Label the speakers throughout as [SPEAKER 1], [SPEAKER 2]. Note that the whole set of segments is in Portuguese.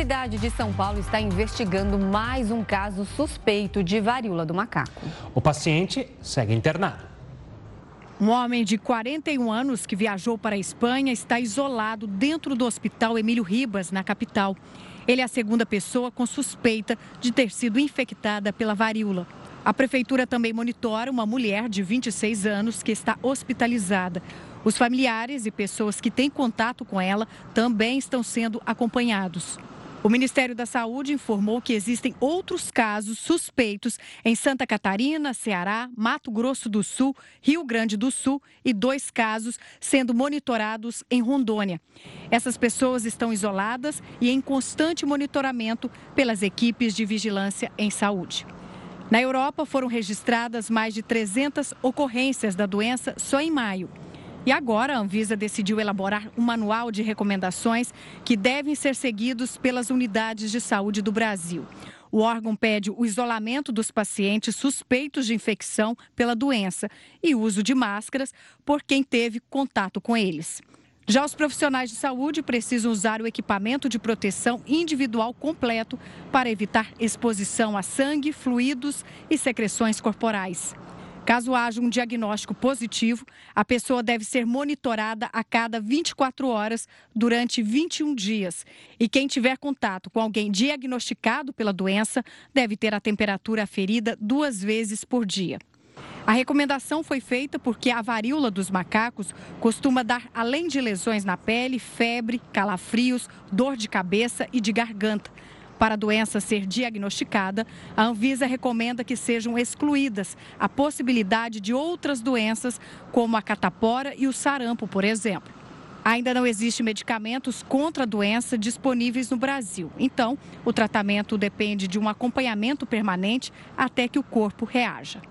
[SPEAKER 1] cidade de São Paulo está investigando mais um caso suspeito de varíola do macaco.
[SPEAKER 2] O paciente segue internado.
[SPEAKER 3] Um homem de 41 anos que viajou para a Espanha está isolado dentro do hospital Emílio Ribas, na capital. Ele é a segunda pessoa com suspeita de ter sido infectada pela varíola. A prefeitura também monitora uma mulher de 26 anos que está hospitalizada. Os familiares e pessoas que têm contato com ela também estão sendo acompanhados. O Ministério da Saúde informou que existem outros casos suspeitos em Santa Catarina, Ceará, Mato Grosso do Sul, Rio Grande do Sul e dois casos sendo monitorados em Rondônia. Essas pessoas estão isoladas e em constante monitoramento pelas equipes de vigilância em saúde. Na Europa foram registradas mais de 300 ocorrências da doença só em maio. E agora a Anvisa decidiu elaborar um manual de recomendações que devem ser seguidos pelas unidades de saúde do Brasil. O órgão pede o isolamento dos pacientes suspeitos de infecção pela doença e uso de máscaras por quem teve contato com eles. Já os profissionais de saúde precisam usar o equipamento de proteção individual completo para evitar exposição a sangue, fluidos e secreções corporais. Caso haja um diagnóstico positivo, a pessoa deve ser monitorada a cada 24 horas durante 21 dias. E quem tiver contato com alguém diagnosticado pela doença deve ter a temperatura aferida duas vezes por dia. A recomendação foi feita porque a varíola dos macacos costuma dar, além de lesões na pele, febre, calafrios, dor de cabeça e de garganta. Para a doença ser diagnosticada, a Anvisa recomenda que sejam excluídas a possibilidade de outras doenças, como a catapora e o sarampo, por exemplo. Ainda não existe medicamentos contra a doença disponíveis no Brasil. Então, o tratamento depende de um acompanhamento permanente até que o corpo reaja.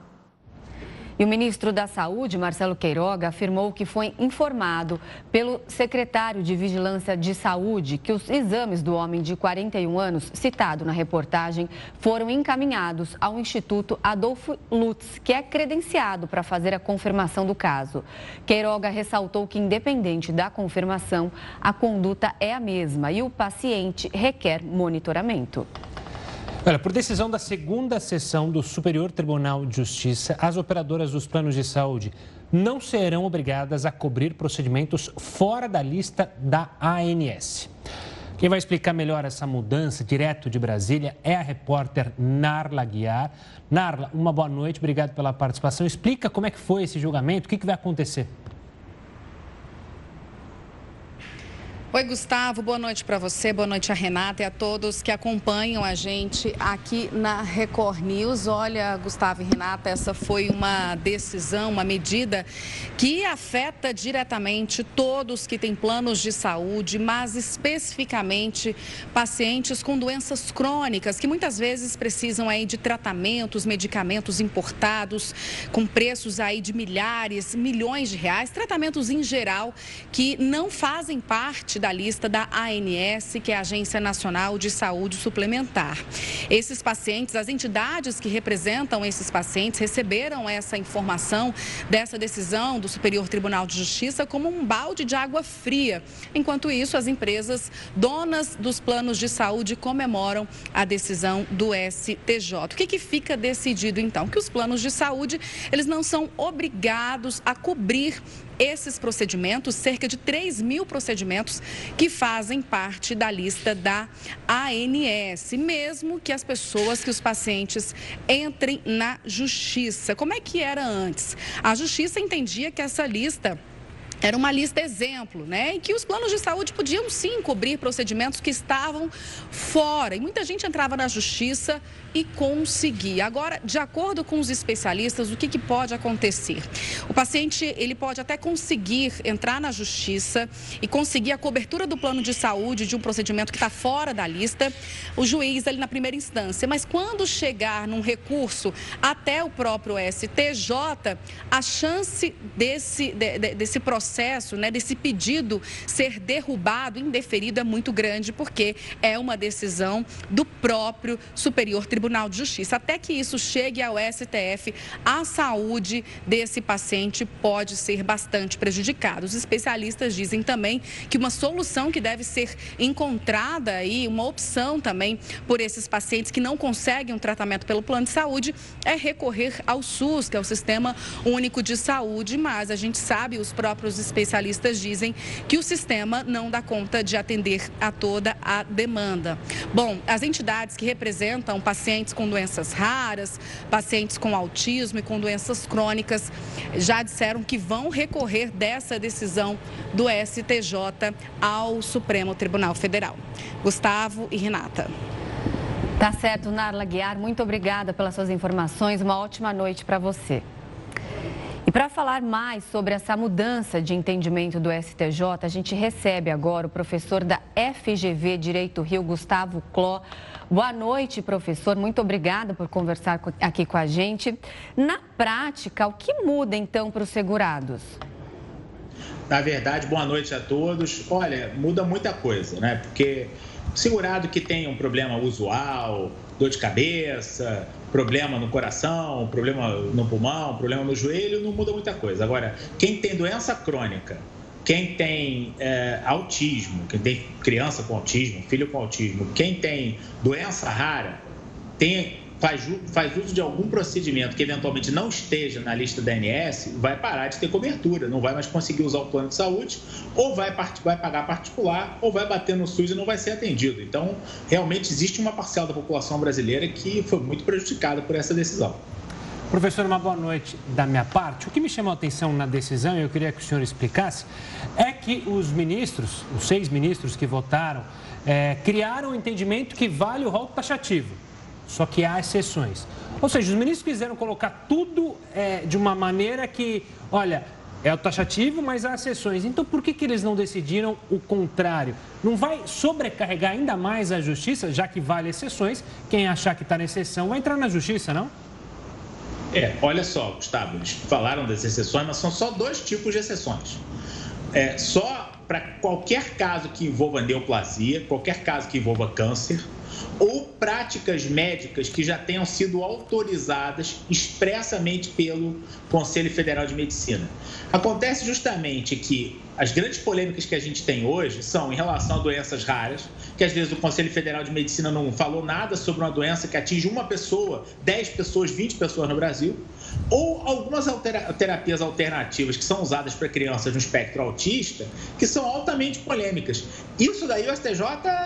[SPEAKER 1] E o ministro da Saúde, Marcelo Queiroga, afirmou que foi informado pelo secretário de Vigilância de Saúde que os exames do homem de 41 anos, citado na reportagem, foram encaminhados ao Instituto Adolfo Lutz, que é credenciado para fazer a confirmação do caso. Queiroga ressaltou que, independente da confirmação, a conduta é a mesma e o paciente requer monitoramento.
[SPEAKER 2] Olha, por decisão da segunda sessão do Superior Tribunal de Justiça, as operadoras dos planos de saúde não serão obrigadas a cobrir procedimentos fora da lista da ANS. Quem vai explicar melhor essa mudança, direto de Brasília, é a repórter Narla Guiar. Narla, uma boa noite, obrigado pela participação. Explica como é que foi esse julgamento, o que, que vai acontecer.
[SPEAKER 4] Oi, Gustavo, boa noite para você, boa noite a Renata e a todos que acompanham a gente aqui na Record News. Olha, Gustavo e Renata, essa foi uma decisão, uma medida que afeta diretamente todos que têm planos de saúde, mas especificamente pacientes com doenças crônicas, que muitas vezes precisam aí de tratamentos, medicamentos importados, com preços aí de milhares, milhões de reais, tratamentos em geral que não fazem parte da lista da ANS, que é a Agência Nacional de Saúde Suplementar. Esses pacientes, as entidades que representam esses pacientes, receberam essa informação dessa decisão do Superior Tribunal de Justiça como um balde de água fria. Enquanto isso, as empresas donas dos planos de saúde comemoram a decisão do STJ. O que, que fica decidido então? Que os planos de saúde, eles não são obrigados a cobrir esses procedimentos, cerca de 3 mil procedimentos que fazem parte da lista da ANS, mesmo que as pessoas, que os pacientes entrem na justiça. Como é que era antes? A justiça entendia que essa lista era uma lista exemplo, né? Em que os planos de saúde podiam sim cobrir procedimentos que estavam fora. E muita gente entrava na justiça e conseguia. Agora, de acordo com os especialistas, o que, que pode acontecer? O paciente ele pode até conseguir entrar na justiça e conseguir a cobertura do plano de saúde de um procedimento que está fora da lista, o juiz ali na primeira instância. Mas quando chegar num recurso até o próprio STJ, a chance desse, de, desse processo processo, né, desse pedido ser derrubado, indeferido, é muito grande, porque é uma decisão do próprio Superior Tribunal de Justiça. Até que isso chegue ao STF, a saúde desse paciente pode ser bastante prejudicada. Os especialistas dizem também que uma solução que deve ser encontrada aí, uma opção também por esses pacientes que não conseguem um tratamento pelo plano de saúde, é recorrer ao SUS, que é o Sistema Único de Saúde, mas a gente sabe, os próprios especialistas dizem que o sistema não dá conta de atender a toda a demanda. Bom, as entidades que representam pacientes com doenças raras, pacientes com autismo e com doenças crônicas já disseram que vão recorrer dessa decisão do STJ ao Supremo Tribunal Federal. Gustavo e Renata.
[SPEAKER 1] Tá certo, Narla Guiar, muito obrigada pelas suas informações. Uma ótima noite para você. E para falar mais sobre essa mudança de entendimento do STJ, a gente recebe agora o professor da FGV Direito Rio, Gustavo Cló. Boa noite, professor. Muito obrigada por conversar aqui com a gente. Na prática, o que muda então para os segurados?
[SPEAKER 5] Na verdade, boa noite a todos. Olha, muda muita coisa, né? Porque segurado que tem um problema usual, dor de cabeça, problema no coração, problema no pulmão, problema no joelho, não muda muita coisa. Agora, quem tem doença crônica, quem tem é, autismo, quem tem criança com autismo, filho com autismo, quem tem doença rara, tem faz, faz uso de algum procedimento que eventualmente não esteja na lista da ANS, vai parar de ter cobertura, não vai mais conseguir usar o plano de saúde, ou vai, vai pagar particular, ou vai bater no SUS e não vai ser atendido. Então, realmente existe uma parcela da população brasileira que foi muito prejudicada por essa decisão.
[SPEAKER 2] Professor, uma boa noite da minha parte. O que me chamou a atenção na decisão, e eu queria que o senhor explicasse, é que os ministros, os seis ministros que votaram, é, criaram o um entendimento que vale o rol taxativo só que há exceções. Ou seja, os ministros quiseram colocar tudo é, de uma maneira que, olha, é o taxativo, mas há exceções. Então, por que, que eles não decidiram o contrário? Não vai sobrecarregar ainda mais a justiça, já que vale exceções? Quem achar que está na exceção vai entrar na justiça, não?
[SPEAKER 5] É, olha só, Gustavo, eles falaram das exceções, mas são só dois tipos de exceções. É, só para qualquer caso que envolva neoplasia, qualquer caso que envolva câncer, ou práticas médicas que já tenham sido autorizadas expressamente pelo Conselho Federal de Medicina. Acontece justamente que as grandes polêmicas que a gente tem hoje são em relação a doenças raras, que às vezes o Conselho Federal de Medicina não falou nada sobre uma doença que atinge uma pessoa, 10 pessoas, 20 pessoas no Brasil, ou algumas terapias alternativas que são usadas para crianças no espectro autista, que são altamente polêmicas. Isso daí o STJ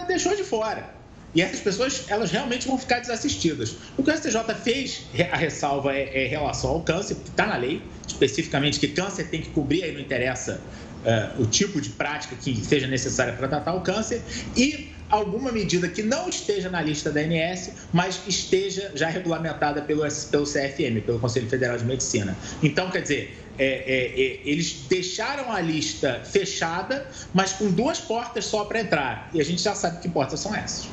[SPEAKER 5] deixou de fora. E essas pessoas, elas realmente vão ficar desassistidas. O que o STJ fez, a ressalva é, é em relação ao câncer, que está na lei, especificamente que câncer tem que cobrir, aí não interessa uh, o tipo de prática que seja necessária para tratar o câncer, e alguma medida que não esteja na lista da ANS, mas esteja já regulamentada pelo, pelo CFM, pelo Conselho Federal de Medicina. Então, quer dizer, é, é, é, eles deixaram a lista fechada, mas com duas portas só para entrar. E a gente já sabe que portas são essas.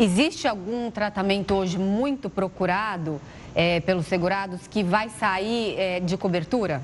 [SPEAKER 1] Existe algum tratamento hoje muito procurado é, pelos segurados que vai sair é, de cobertura?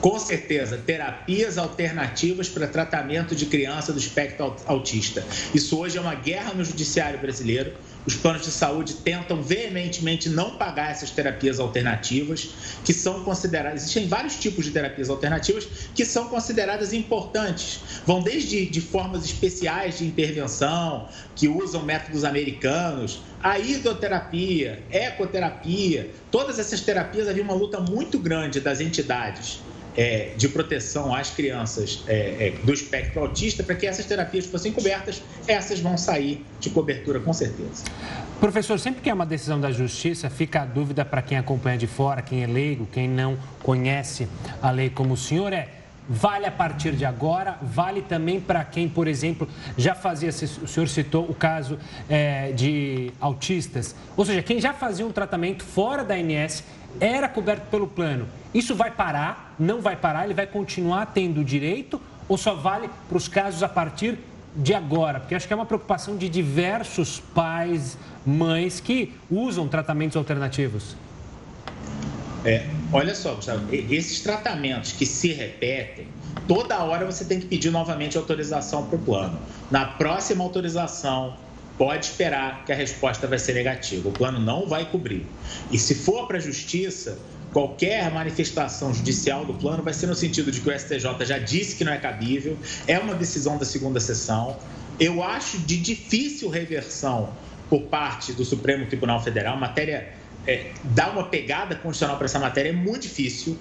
[SPEAKER 5] Com certeza, terapias alternativas para tratamento de criança do espectro autista. Isso hoje é uma guerra no judiciário brasileiro. Os planos de saúde tentam veementemente não pagar essas terapias alternativas, que são consideradas. Existem vários tipos de terapias alternativas que são consideradas importantes. Vão desde de formas especiais de intervenção, que usam métodos americanos, a hidroterapia, ecoterapia. Todas essas terapias havia uma luta muito grande das entidades é, de proteção às crianças é, é, do espectro autista para que essas terapias fossem cobertas, essas vão sair de cobertura com certeza.
[SPEAKER 2] Professor, sempre que é uma decisão da justiça, fica a dúvida para quem acompanha de fora, quem é leigo, quem não conhece a lei como o senhor é. Vale a partir de agora, vale também para quem, por exemplo, já fazia, o senhor citou o caso é, de autistas, ou seja, quem já fazia um tratamento fora da ANS era coberto pelo plano. Isso vai parar? Não vai parar? Ele vai continuar tendo direito ou só vale para os casos a partir de agora? Porque acho que é uma preocupação de diversos pais, mães que usam tratamentos alternativos.
[SPEAKER 5] É, olha só, Gustavo, esses tratamentos que se repetem, toda hora você tem que pedir novamente autorização para o plano. Na próxima autorização, pode esperar que a resposta vai ser negativa. O plano não vai cobrir. E se for para a justiça, qualquer manifestação judicial do plano vai ser no sentido de que o STJ já disse que não é cabível, é uma decisão da segunda sessão. Eu acho de difícil reversão por parte do Supremo Tribunal Federal, matéria é, dar uma pegada constitucional para essa matéria é muito difícil.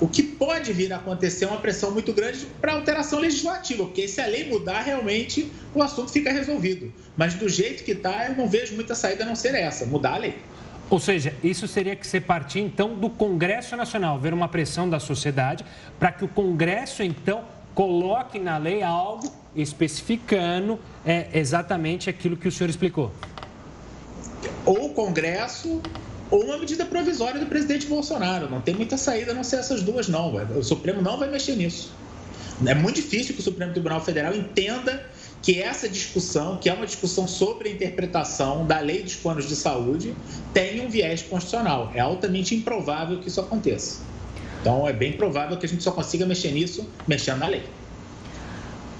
[SPEAKER 5] O que pode vir a acontecer é uma pressão muito grande para alteração legislativa, porque se a lei mudar, realmente o assunto fica resolvido. Mas do jeito que está, eu não vejo muita saída a não ser essa, mudar a lei.
[SPEAKER 2] Ou seja, isso seria que ser partir, então, do Congresso Nacional, ver uma pressão da sociedade para que o Congresso, então, coloque na lei algo especificando é, exatamente aquilo que o senhor explicou.
[SPEAKER 5] Ou o Congresso ou uma medida provisória do presidente Bolsonaro. Não tem muita saída a não ser essas duas, não. O Supremo não vai mexer nisso. É muito difícil que o Supremo Tribunal Federal entenda que essa discussão, que é uma discussão sobre a interpretação da lei dos planos de saúde, tem um viés constitucional. É altamente improvável que isso aconteça. Então, é bem provável que a gente só consiga mexer nisso mexendo na lei.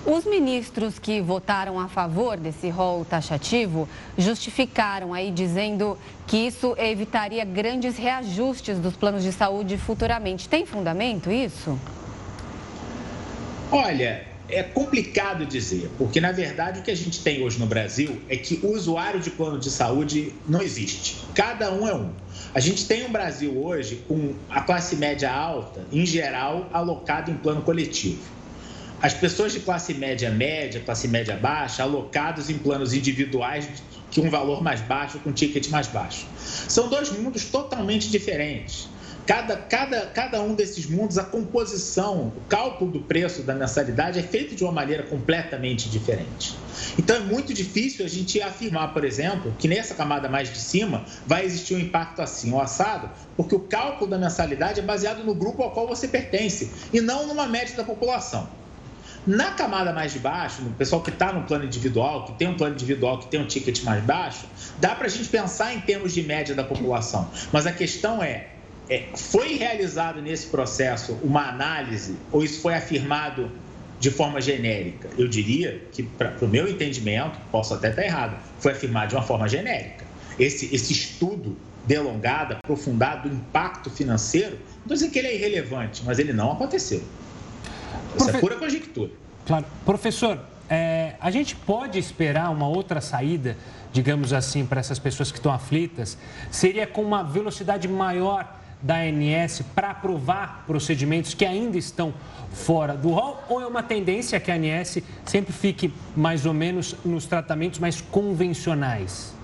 [SPEAKER 1] Os ministros que votaram a favor desse rol taxativo justificaram aí dizendo que isso evitaria grandes reajustes dos planos de saúde futuramente. Tem fundamento isso?
[SPEAKER 5] Olha, é complicado dizer, porque na verdade o que a gente tem hoje no Brasil é que o usuário de plano de saúde não existe. Cada um é um. A gente tem um Brasil hoje com a classe média alta, em geral, alocado em plano coletivo as pessoas de classe média média, classe média baixa, alocados em planos individuais que um valor mais baixo, com ticket mais baixo. São dois mundos totalmente diferentes. Cada, cada, cada um desses mundos, a composição, o cálculo do preço da mensalidade é feito de uma maneira completamente diferente. Então é muito difícil a gente afirmar, por exemplo, que nessa camada mais de cima vai existir um impacto assim ou assado, porque o cálculo da mensalidade é baseado no grupo ao qual você pertence e não numa média da população. Na camada mais de baixo, no pessoal que está no plano individual, que tem um plano individual, que tem um ticket mais baixo, dá para a gente pensar em termos de média da população. Mas a questão é, é foi realizado nesse processo uma análise, ou isso foi afirmado de forma genérica? Eu diria que, para o meu entendimento, posso até estar errado, foi afirmado de uma forma genérica. Esse, esse estudo delongado, aprofundado do impacto financeiro, não estou dizendo que ele é irrelevante, mas ele não aconteceu. Profe... Isso é pura conjectura.
[SPEAKER 2] Claro. Professor, é, a gente pode esperar uma outra saída, digamos assim, para essas pessoas que estão aflitas? Seria com uma velocidade maior da ANS para aprovar procedimentos que ainda estão fora do rol? Ou é uma tendência que a ANS sempre fique mais ou menos nos tratamentos mais convencionais?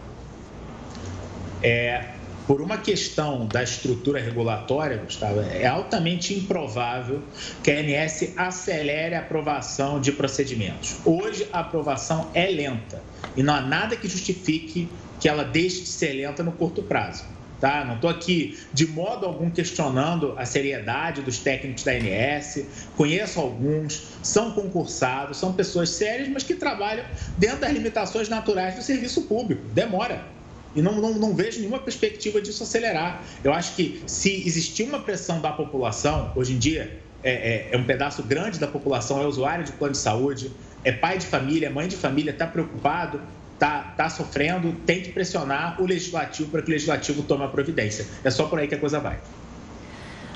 [SPEAKER 5] É, por uma questão da estrutura regulatória, Gustavo, é altamente improvável que a ANS acelere a aprovação de procedimentos. Hoje, a aprovação é lenta e não há nada que justifique que ela deixe de ser lenta no curto prazo. Tá? Não estou aqui de modo algum questionando a seriedade dos técnicos da ANS, conheço alguns, são concursados, são pessoas sérias, mas que trabalham dentro das limitações naturais do serviço público. Demora e não, não, não, vejo nenhuma perspectiva disso acelerar. Eu acho que se existir uma pressão da população, hoje em dia é, é, é um pedaço grande da população, é usuário de plano de saúde, é pai de família, mãe de família, está preocupado, está tá sofrendo, tem que pressionar o legislativo para que o legislativo tome a providência. É só por aí que a coisa vai.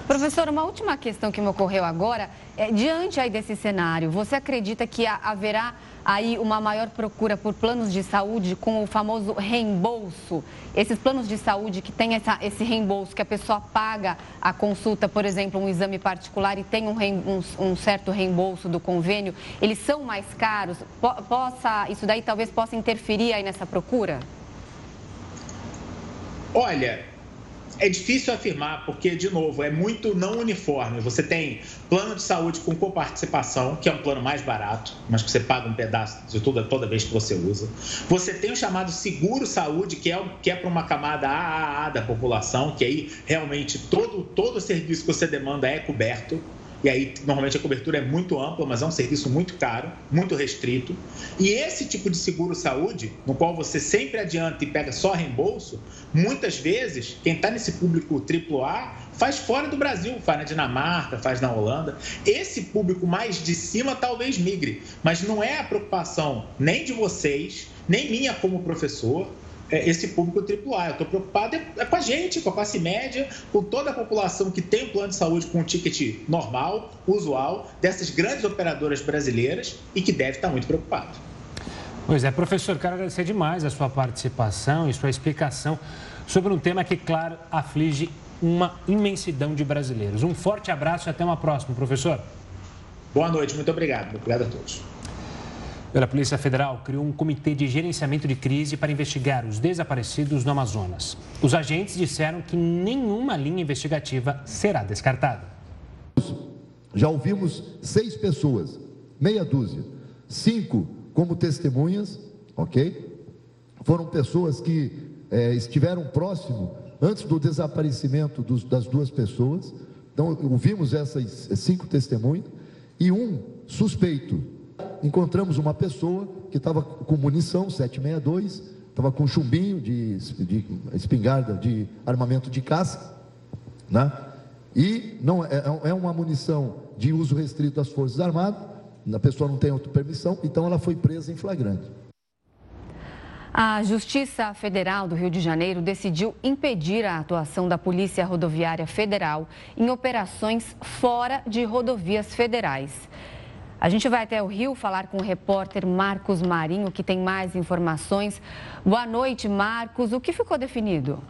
[SPEAKER 1] Professor, uma última questão que me ocorreu agora, é, diante aí desse cenário, você acredita que haverá aí uma maior procura por planos de saúde com o famoso reembolso. Esses planos de saúde que tem essa, esse reembolso, que a pessoa paga a consulta, por exemplo, um exame particular e tem um, um, um certo reembolso do convênio, eles são mais caros? Possa, isso daí talvez possa interferir aí nessa procura?
[SPEAKER 5] Olha, é difícil afirmar, porque, de novo, é muito não uniforme. Você tem plano de saúde com coparticipação, que é um plano mais barato, mas que você paga um pedaço de tudo toda vez que você usa. Você tem o chamado seguro saúde, que é, que é para uma camada AAA da população, que aí realmente todo, todo o serviço que você demanda é coberto. E aí normalmente a cobertura é muito ampla, mas é um serviço muito caro, muito restrito. E esse tipo de seguro-saúde, no qual você sempre adianta e pega só reembolso, muitas vezes, quem está nesse público AAA faz fora do Brasil, faz na Dinamarca, faz na Holanda. Esse público mais de cima talvez migre, mas não é a preocupação nem de vocês, nem minha como professor, esse público AAA. Eu estou preocupado é, é com a gente, com a classe média, com toda a população que tem um plano de saúde com um ticket normal, usual, dessas grandes operadoras brasileiras e que deve estar muito preocupado.
[SPEAKER 2] Pois é, professor, quero agradecer demais a sua participação e sua explicação sobre um tema que, claro, aflige uma imensidão de brasileiros. Um forte abraço e até uma próxima, professor.
[SPEAKER 5] Boa noite, muito obrigado. Obrigado a todos
[SPEAKER 2] pela Polícia Federal criou um comitê de gerenciamento de crise para investigar os desaparecidos no Amazonas. Os agentes disseram que nenhuma linha investigativa será descartada.
[SPEAKER 6] Já ouvimos seis pessoas, meia dúzia, cinco como testemunhas, ok? Foram pessoas que é, estiveram próximo antes do desaparecimento dos, das duas pessoas. Então, ouvimos essas cinco testemunhas e um suspeito encontramos uma pessoa que estava com munição 762, estava com chumbinho de, de espingarda de armamento de caça, né? E não é, é, uma munição de uso restrito das Forças Armadas, a pessoa não tem outra permissão, então ela foi presa em flagrante.
[SPEAKER 1] A Justiça Federal do Rio de Janeiro decidiu impedir a atuação da Polícia Rodoviária Federal em operações fora de rodovias federais. A gente vai até o Rio falar com o repórter Marcos Marinho, que tem mais informações. Boa noite, Marcos. O que ficou definido?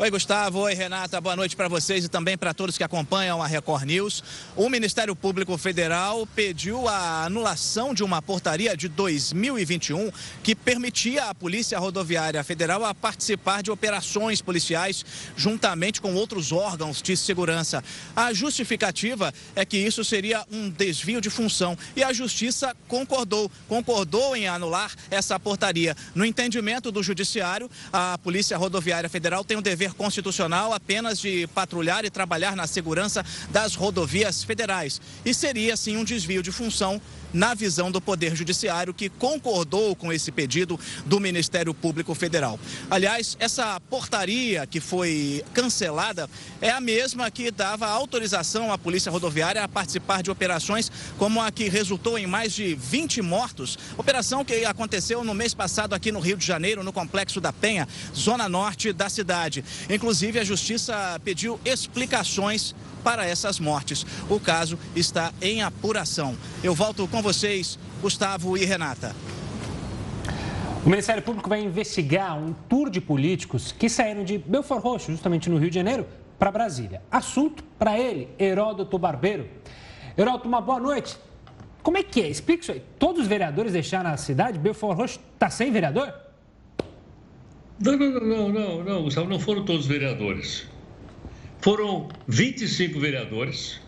[SPEAKER 7] Oi, Gustavo. Oi, Renata. Boa noite para vocês e também para todos que acompanham a Record News. O Ministério Público Federal pediu a anulação de uma portaria de 2021 que permitia à Polícia Rodoviária Federal a participar de operações policiais juntamente com outros órgãos de segurança. A justificativa é que isso seria um desvio de função e a Justiça concordou, concordou em anular essa portaria. No entendimento do Judiciário, a Polícia Rodoviária Federal tem o dever poder constitucional apenas de patrulhar e trabalhar na segurança das rodovias federais. E seria, sim, um desvio de função na visão do Poder Judiciário, que concordou com esse pedido do Ministério Público Federal. Aliás, essa portaria que foi cancelada é a mesma que dava autorização à Polícia Rodoviária a participar de operações como a que resultou em mais de 20 mortos. Operação que aconteceu no mês passado aqui no Rio de Janeiro, no Complexo da Penha, zona norte da cidade. Inclusive, a Justiça pediu explicações para essas mortes. O caso está em apuração. Eu volto com vocês, Gustavo e Renata.
[SPEAKER 2] O Ministério Público vai investigar um tour de políticos que saíram de Belfort Roxo, justamente no Rio de Janeiro, para Brasília. Assunto para ele, Heródoto Barbeiro. Heródoto, uma boa noite. Como é que é? Explica isso aí. Todos os vereadores deixaram a cidade? Belfort Roxo está sem vereador?
[SPEAKER 8] Não, não, não, não, não, Gustavo, não foram todos vereadores. Foram 25 vereadores,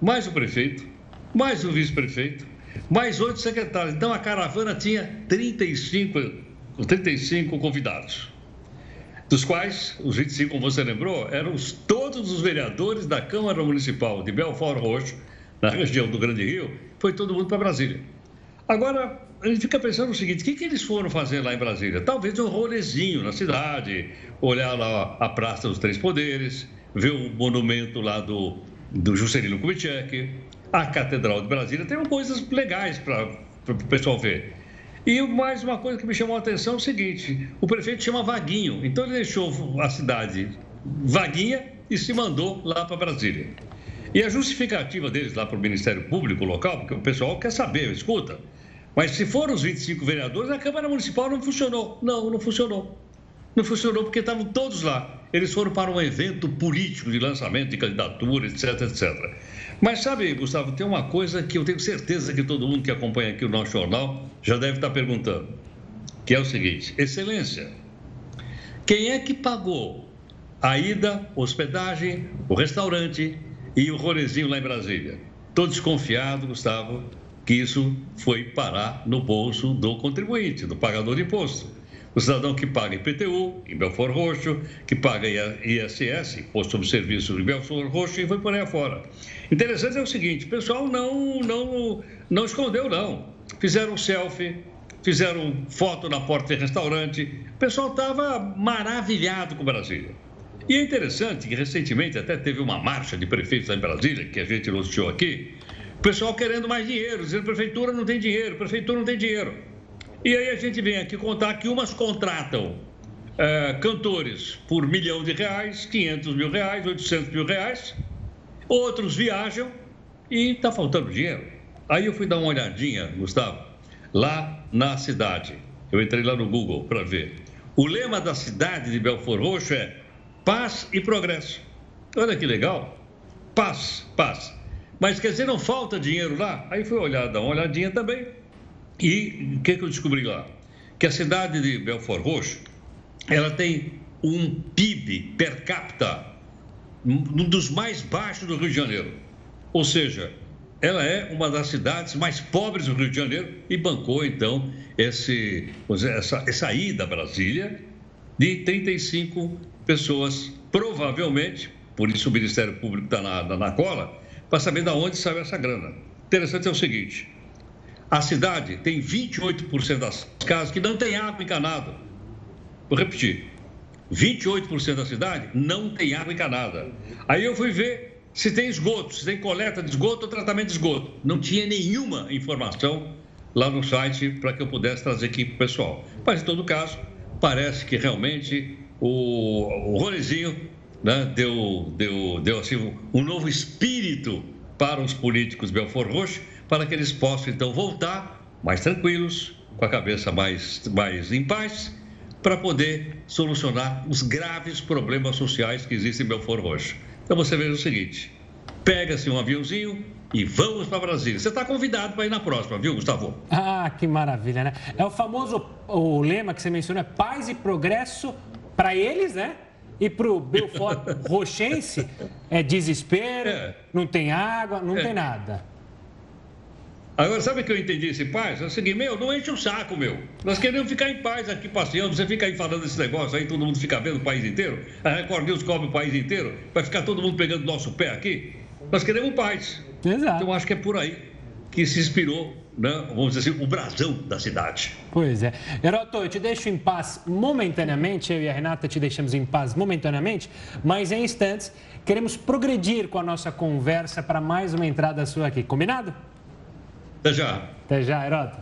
[SPEAKER 8] mais o prefeito, mais o vice-prefeito, mais oito secretários. Então a caravana tinha 35, 35 convidados, dos quais os 25, como você lembrou, eram todos os vereadores da Câmara Municipal de Belfort Roxo, na região do Grande Rio, foi todo mundo para Brasília. Agora, a gente fica pensando o seguinte: o que, que eles foram fazer lá em Brasília? Talvez um rolezinho na cidade, olhar lá a Praça dos Três Poderes, ver o monumento lá do, do Juscelino Kubitschek, a Catedral de Brasília, tem coisas legais para o pessoal ver. E mais uma coisa que me chamou a atenção é o seguinte: o prefeito chama Vaguinho, então ele deixou a cidade vaguinha e se mandou lá para Brasília. E a justificativa deles lá para o Ministério Público local, porque o pessoal quer saber, escuta, mas se foram os 25 vereadores, a Câmara Municipal não funcionou. Não, não funcionou. Não funcionou porque estavam todos lá. Eles foram para um evento político de lançamento de candidatura, etc, etc. Mas sabe, Gustavo, tem uma coisa que eu tenho certeza que todo mundo que acompanha aqui o nosso jornal já deve estar perguntando, que é o seguinte: Excelência, quem é que pagou a ida, hospedagem, o restaurante e o rolezinho lá em Brasília? Estou desconfiado, Gustavo, que isso foi parar no bolso do contribuinte, do pagador de imposto. O cidadão que paga IPTU em Belfort Roxo, que paga ISS, Imposto sobre Serviço em Belfort Roxo, e foi por aí afora. Interessante é o seguinte: o pessoal não, não, não escondeu, não. Fizeram selfie, fizeram foto na porta de restaurante. O pessoal estava maravilhado com Brasília. E é interessante que recentemente até teve uma marcha de prefeitos em Brasília, que a gente anunciou aqui, o pessoal querendo mais dinheiro, dizendo prefeitura não tem dinheiro, prefeitura não tem dinheiro. E aí a gente vem aqui contar que umas contratam é, cantores por milhão de reais, 500 mil reais, 800 mil reais, outros viajam e está faltando dinheiro. Aí eu fui dar uma olhadinha, Gustavo, lá na cidade. Eu entrei lá no Google para ver. O lema da cidade de Belfort Roxo é paz e progresso. Olha que legal. Paz, paz. Mas quer dizer, não falta dinheiro lá? Aí fui olhar, dar uma olhadinha também. E o que, que eu descobri lá? Que a cidade de Belfort Roxo, ela tem um PIB per capita um dos mais baixos do Rio de Janeiro. Ou seja, ela é uma das cidades mais pobres do Rio de Janeiro e bancou, então, esse, essa, essa ida Brasília de 35 pessoas, provavelmente, por isso o Ministério Público está na, na, na, cola, para saber de onde saiu essa grana. Interessante é o seguinte: a cidade tem 28% das casas que não tem água encanada. Vou repetir: 28% da cidade não tem água encanada. Aí eu fui ver se tem esgoto, se tem coleta de esgoto ou tratamento de esgoto. Não tinha nenhuma informação lá no site para que eu pudesse trazer aqui para o pessoal. Mas, em todo caso, parece que realmente o, o Ronezinho né, deu, deu, deu assim, um novo espírito para os políticos Belfort Roxo, para que eles possam, então, voltar mais tranquilos, com a cabeça mais, mais em paz, para poder solucionar os graves problemas sociais que existem em Belfort Roxo. Então você veja o seguinte: pega-se um aviãozinho e vamos para Brasília. Você está convidado para ir na próxima, viu, Gustavo?
[SPEAKER 2] Ah, que maravilha, né? É o famoso o lema que você mencionou: é paz e progresso para eles, né? E para o Belfort Rochense é desespero, é. não tem água, não é. tem nada.
[SPEAKER 8] Agora, sabe o que eu entendi esse paz? É o seguinte, meu, não enche o saco, meu. Nós queremos ficar em paz aqui passeando. Você fica aí falando esse negócio aí, todo mundo fica vendo o país inteiro. A Record News cobre o país inteiro. Vai ficar todo mundo pegando nosso pé aqui. Nós queremos paz. Exato. Então, acho que é por aí que se inspirou, né, vamos dizer assim, o brasão da cidade.
[SPEAKER 2] Pois é. Heroto, eu te deixo em paz momentaneamente, eu e a Renata te deixamos em paz momentaneamente, mas em instantes queremos progredir com a nossa conversa para mais uma entrada sua aqui. Combinado?
[SPEAKER 8] Até já.
[SPEAKER 2] Até já, Heródoto.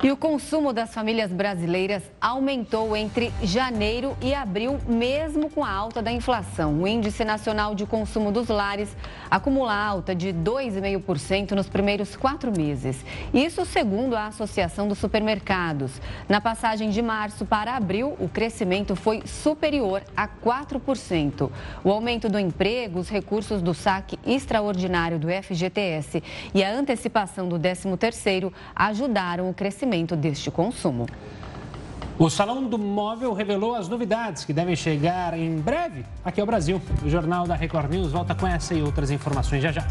[SPEAKER 1] E o consumo das famílias brasileiras aumentou entre janeiro e abril, mesmo com a alta da inflação. O Índice Nacional de Consumo dos Lares acumula alta de 2,5% nos primeiros quatro meses. Isso segundo a Associação dos Supermercados. Na passagem de março para abril, o crescimento foi superior a 4%. O aumento do emprego, os recursos do saque extraordinário do FGTS e a antecipação do 13º ajudaram o crescimento crescimento deste consumo.
[SPEAKER 2] O Salão do Móvel revelou as novidades que devem chegar em breve aqui ao Brasil. O Jornal da Record News volta com essa e outras informações já já.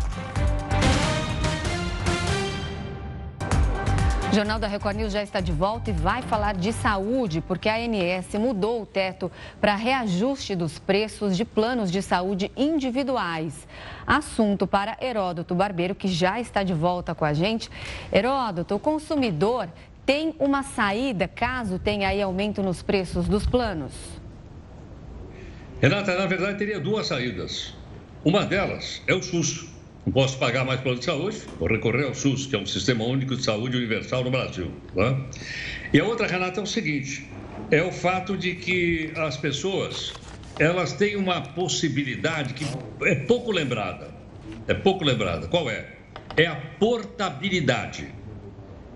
[SPEAKER 1] O Jornal da Record News já está de volta e vai falar de saúde, porque a ANS mudou o teto para reajuste dos preços de planos de saúde individuais. Assunto para Heródoto Barbeiro, que já está de volta com a gente. Heródoto, o consumidor tem uma saída caso tenha aí aumento nos preços dos planos?
[SPEAKER 8] Renata, na verdade teria duas saídas. Uma delas é o SUS. Não posso pagar mais plano de saúde, vou recorrer ao SUS, que é um sistema único de saúde universal no Brasil. Tá? E a outra, Renata, é o seguinte: é o fato de que as pessoas elas têm uma possibilidade que é pouco lembrada. É pouco lembrada. Qual é? É a portabilidade.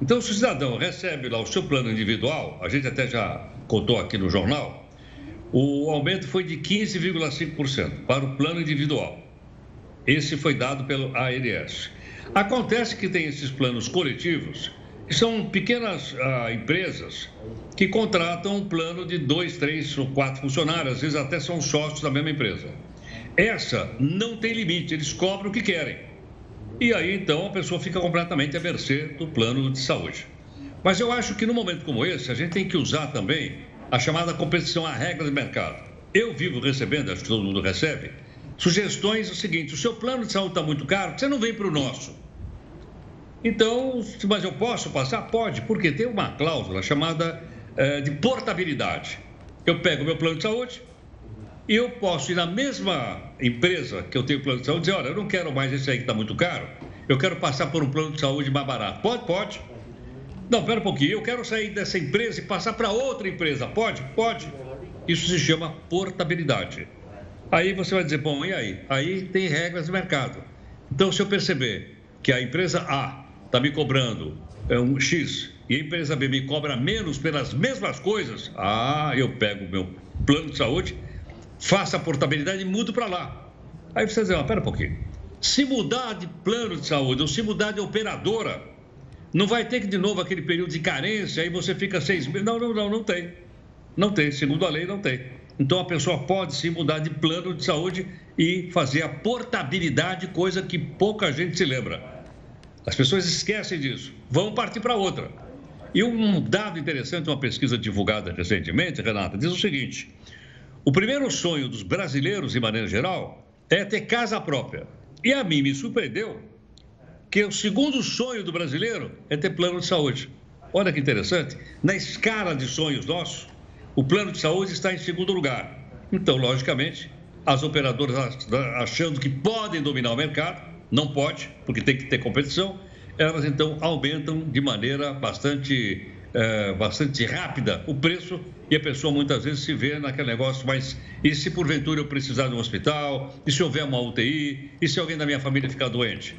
[SPEAKER 8] Então, se o cidadão recebe lá o seu plano individual, a gente até já contou aqui no jornal, o aumento foi de 15,5% para o plano individual. Esse foi dado pelo ANS. Acontece que tem esses planos coletivos, que são pequenas ah, empresas que contratam um plano de dois, três ou quatro funcionários, às vezes até são sócios da mesma empresa. Essa não tem limite, eles cobram o que querem. E aí, então, a pessoa fica completamente à mercê do plano de saúde. Mas eu acho que no momento como esse, a gente tem que usar também a chamada competição à regra do mercado. Eu vivo recebendo, acho que todo mundo recebe, sugestões o seguinte: o seu plano de saúde está muito caro, você não vem para o nosso. Então, mas eu posso passar? Pode, porque tem uma cláusula chamada é, de portabilidade. Eu pego meu plano de saúde eu posso ir na mesma empresa que eu tenho plano de saúde e dizer: olha, eu não quero mais esse aí que está muito caro, eu quero passar por um plano de saúde mais barato. Pode? Pode. Não, pera um pouquinho, eu quero sair dessa empresa e passar para outra empresa. Pode? Pode. Isso se chama portabilidade. Aí você vai dizer, bom, e aí? Aí tem regras de mercado. Então, se eu perceber que a empresa A está me cobrando é, um X e a empresa B me cobra menos pelas mesmas coisas, ah, eu pego o meu plano de saúde, faço a portabilidade e mudo para lá. Aí você dizer, pera um pouquinho. Se mudar de plano de saúde ou se mudar de operadora, não vai ter que de novo aquele período de carência, aí você fica seis meses. Não, não, não, não tem. Não tem. Segundo a lei, não tem. Então a pessoa pode se mudar de plano de saúde e fazer a portabilidade, coisa que pouca gente se lembra. As pessoas esquecem disso. Vão partir para outra. E um dado interessante, uma pesquisa divulgada recentemente, Renata, diz o seguinte: o primeiro sonho dos brasileiros, de maneira geral, é ter casa própria. E a mim me surpreendeu que o segundo sonho do brasileiro é ter plano de saúde. Olha que interessante. Na escala de sonhos nossos, o plano de saúde está em segundo lugar. Então, logicamente, as operadoras achando que podem dominar o mercado, não pode, porque tem que ter competição, elas então aumentam de maneira bastante, é, bastante rápida o preço e a pessoa muitas vezes se vê naquele negócio, mas e se porventura eu precisar de um hospital, e se houver uma UTI, e se alguém da minha família ficar doente?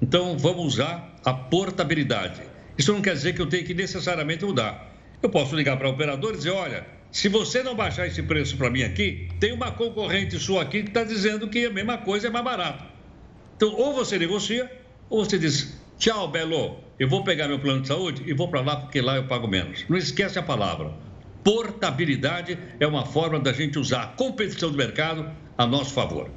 [SPEAKER 8] Então, vamos usar a portabilidade. Isso não quer dizer que eu tenho que necessariamente mudar. Eu posso ligar para a operadora e dizer: olha, se você não baixar esse preço para mim aqui, tem uma concorrente sua aqui que está dizendo que a mesma coisa é mais barato. Então, ou você negocia, ou você diz: tchau, Belo, eu vou pegar meu plano de saúde e vou para lá porque lá eu pago menos. Não esquece a palavra. Portabilidade é uma forma da gente usar a competição do mercado a nosso favor.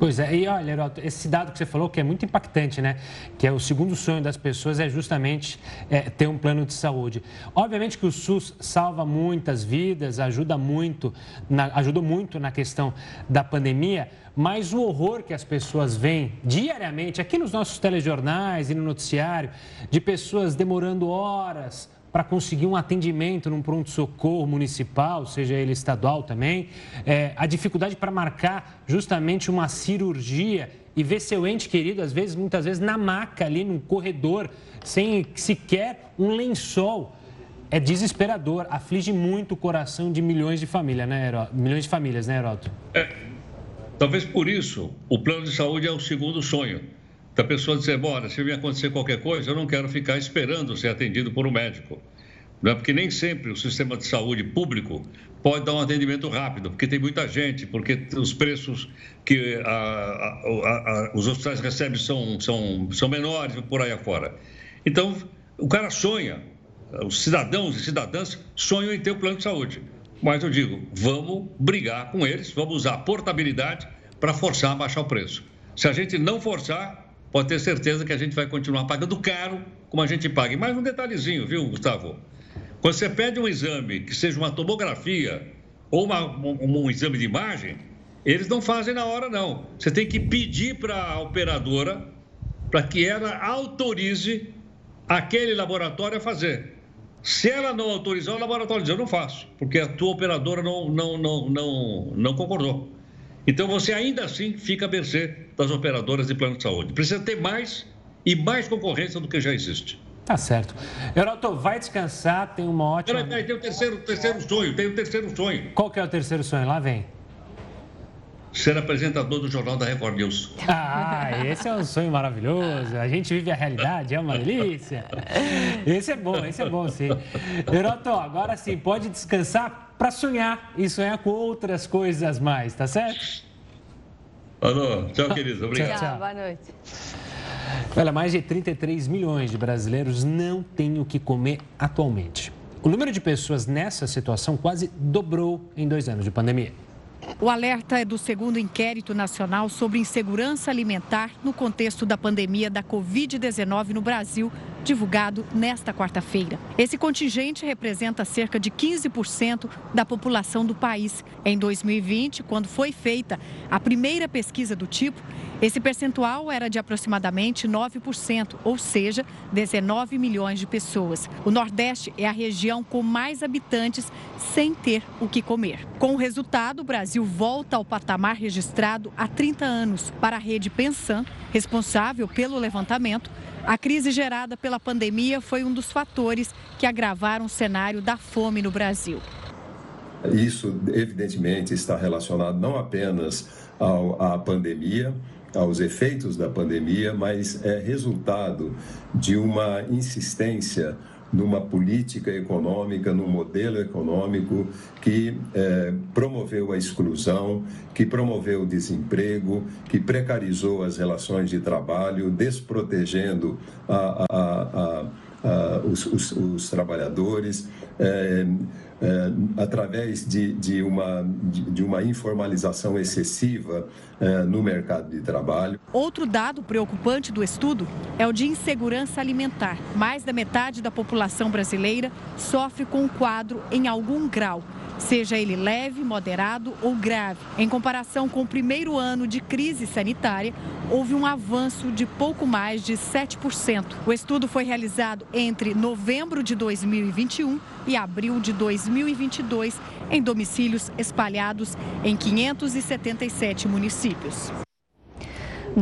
[SPEAKER 2] Pois é, e olha, Heroto, esse dado que você falou que é muito impactante, né? Que é o segundo sonho das pessoas é justamente é, ter um plano de saúde. Obviamente que o SUS salva muitas vidas, ajuda muito, na, ajudou muito na questão da pandemia, mas o horror que as pessoas veem diariamente, aqui nos nossos telejornais e no noticiário, de pessoas demorando horas para conseguir um atendimento num pronto-socorro municipal, seja ele estadual também, é, a dificuldade para marcar justamente uma cirurgia e ver seu ente querido, às vezes, muitas vezes, na maca ali, no corredor, sem sequer um lençol. É desesperador, aflige muito o coração de milhões de famílias, né, Heró... milhões de famílias, né, Heroto? É,
[SPEAKER 8] talvez por isso o plano de saúde é o segundo sonho da pessoa dizer, bora, se me acontecer qualquer coisa, eu não quero ficar esperando ser atendido por um médico. Não é porque nem sempre o sistema de saúde público pode dar um atendimento rápido, porque tem muita gente, porque os preços que a, a, a, os hospitais recebem são, são, são menores por aí afora. Então, o cara sonha, os cidadãos e cidadãs sonham em ter o um plano de saúde. Mas eu digo, vamos brigar com eles, vamos usar a portabilidade para forçar a baixar o preço. Se a gente não forçar, pode ter certeza que a gente vai continuar pagando caro como a gente paga. E mais um detalhezinho, viu, Gustavo? Quando você pede um exame que seja uma tomografia ou uma, um, um exame de imagem, eles não fazem na hora, não. Você tem que pedir para a operadora para que ela autorize aquele laboratório a fazer. Se ela não autorizar, o laboratório diz, eu não faço, porque a tua operadora não, não, não, não, não concordou. Então você ainda assim fica a mercê das operadoras de plano de saúde. Precisa ter mais e mais concorrência do que já existe.
[SPEAKER 2] Tá certo. Heroto, vai descansar, tem uma ótima.
[SPEAKER 8] Peraí, peraí, tem o terceiro, terceiro sonho, tem o terceiro sonho.
[SPEAKER 2] Qual que é o terceiro sonho? Lá vem.
[SPEAKER 8] Ser apresentador do Jornal da Record News.
[SPEAKER 2] Ah, esse é um sonho maravilhoso. A gente vive a realidade, é uma delícia. Esse é bom, esse é bom, sim. Heroto, agora sim, pode descansar para sonhar e sonhar com outras coisas mais, tá certo?
[SPEAKER 8] Alô, tchau, querido. Obrigado.
[SPEAKER 1] Tchau, boa noite.
[SPEAKER 2] Olha, mais de 33 milhões de brasileiros não têm o que comer atualmente. O número de pessoas nessa situação quase dobrou em dois anos de pandemia.
[SPEAKER 3] O alerta é do segundo inquérito nacional sobre insegurança alimentar no contexto da pandemia da Covid-19 no Brasil, divulgado nesta quarta-feira. Esse contingente representa cerca de 15% da população do país. Em 2020, quando foi feita a primeira pesquisa do tipo, esse percentual era de aproximadamente 9%, ou seja, 19 milhões de pessoas. O Nordeste é a região com mais habitantes sem ter o que comer. Com o resultado, o Brasil volta ao patamar registrado há 30 anos. Para a rede Pensan, responsável pelo levantamento, a crise gerada pela pandemia foi um dos fatores que agravaram o cenário da fome no Brasil.
[SPEAKER 9] Isso, evidentemente, está relacionado não apenas ao, à pandemia, aos efeitos da pandemia, mas é resultado de uma insistência numa política econômica, num modelo econômico que é, promoveu a exclusão, que promoveu o desemprego, que precarizou as relações de trabalho, desprotegendo a, a, a, os, os, os, trabalhadores. É, é, através de, de, uma, de, de, uma informalização excessiva é, no mercado de trabalho.
[SPEAKER 3] Outro dado preocupante do estudo é o de insegurança alimentar. Mais da metade da população brasileira sofre com o quadro em algum grau seja ele leve, moderado ou grave. Em comparação com o primeiro ano de crise sanitária, houve um avanço de pouco mais de 7%. O estudo foi realizado entre novembro de 2021 e abril de 2022 em domicílios espalhados em 577 municípios.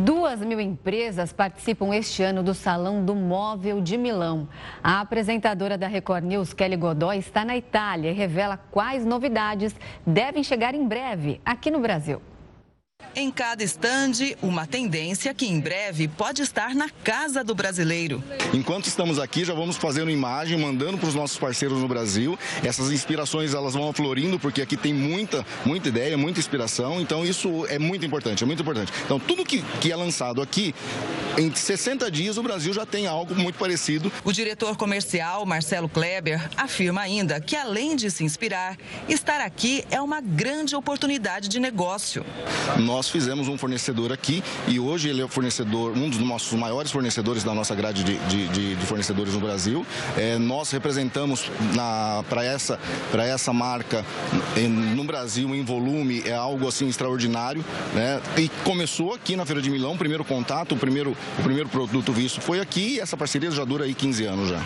[SPEAKER 1] Duas mil empresas participam este ano do Salão do Móvel de Milão. A apresentadora da Record News, Kelly Godoy, está na Itália e revela quais novidades devem chegar em breve aqui no Brasil.
[SPEAKER 10] Em cada estande, uma tendência que em breve pode estar na casa do brasileiro.
[SPEAKER 11] Enquanto estamos aqui, já vamos fazendo imagem, mandando para os nossos parceiros no Brasil. Essas inspirações elas vão florindo, porque aqui tem muita, muita ideia, muita inspiração. Então isso é muito importante, é muito importante. Então tudo que, que é lançado aqui, em 60 dias o Brasil já tem algo muito parecido.
[SPEAKER 10] O diretor comercial, Marcelo Kleber, afirma ainda que além de se inspirar, estar aqui é uma grande oportunidade de negócio.
[SPEAKER 11] Nós fizemos um fornecedor aqui e hoje ele é o fornecedor, um dos nossos maiores fornecedores da nossa grade de, de, de fornecedores no Brasil. É, nós representamos para essa, essa marca em, no Brasil em volume é algo assim extraordinário, né? E começou aqui na Feira de Milão, o primeiro contato, o primeiro, o primeiro produto visto foi aqui e essa parceria já dura aí 15 anos já.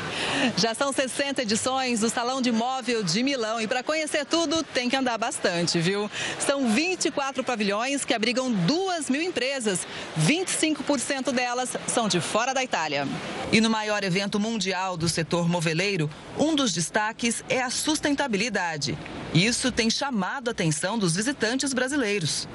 [SPEAKER 10] Já são 60 edições do Salão de Móvel de Milão e para conhecer tudo tem que andar bastante, viu? São 24 pavilhões que abrigam abrigam 2 mil empresas. 25% delas são de fora da Itália. E no maior evento mundial do setor moveleiro, um dos destaques é a sustentabilidade. Isso tem chamado a atenção dos visitantes brasileiros.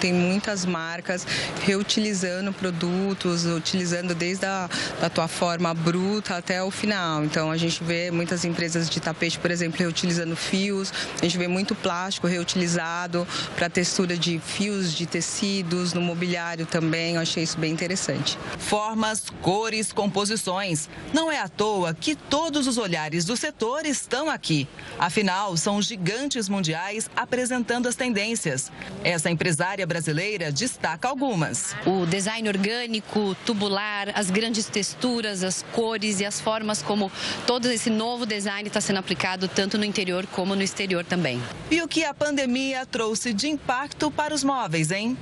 [SPEAKER 12] Tem muitas marcas reutilizando produtos, utilizando desde a da tua forma bruta até o final. Então a gente vê muitas empresas de tapete, por exemplo, reutilizando fios, a gente vê muito plástico reutilizado para textura de fios de tecidos, no mobiliário também. Eu achei isso bem interessante.
[SPEAKER 10] Formas, cores, composições. Não é à toa que todos os olhares do setor estão aqui. Afinal, são gigantes mundiais apresentando as tendências. Essa empresária área brasileira destaca algumas.
[SPEAKER 13] O design orgânico, tubular, as grandes texturas, as cores e as formas como todo esse novo design está sendo aplicado tanto no interior como no exterior também.
[SPEAKER 10] E o que a pandemia trouxe de impacto para os móveis, hein?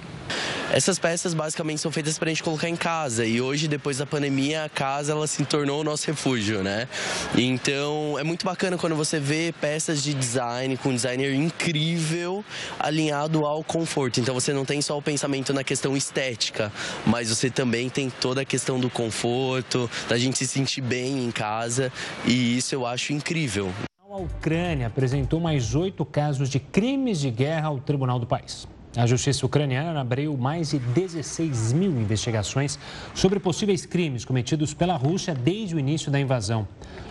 [SPEAKER 14] Essas peças basicamente são feitas para a gente colocar em casa e hoje, depois da pandemia, a casa ela se tornou o nosso refúgio, né? Então é muito bacana quando você vê peças de design com um designer incrível alinhado ao conforto. Então você não tem só o pensamento na questão estética, mas você também tem toda a questão do conforto, da gente se sentir bem em casa e isso eu acho incrível.
[SPEAKER 2] A Ucrânia apresentou mais oito casos de crimes de guerra ao tribunal do país. A justiça ucraniana abriu mais de 16 mil investigações sobre possíveis crimes cometidos pela Rússia desde o início da invasão.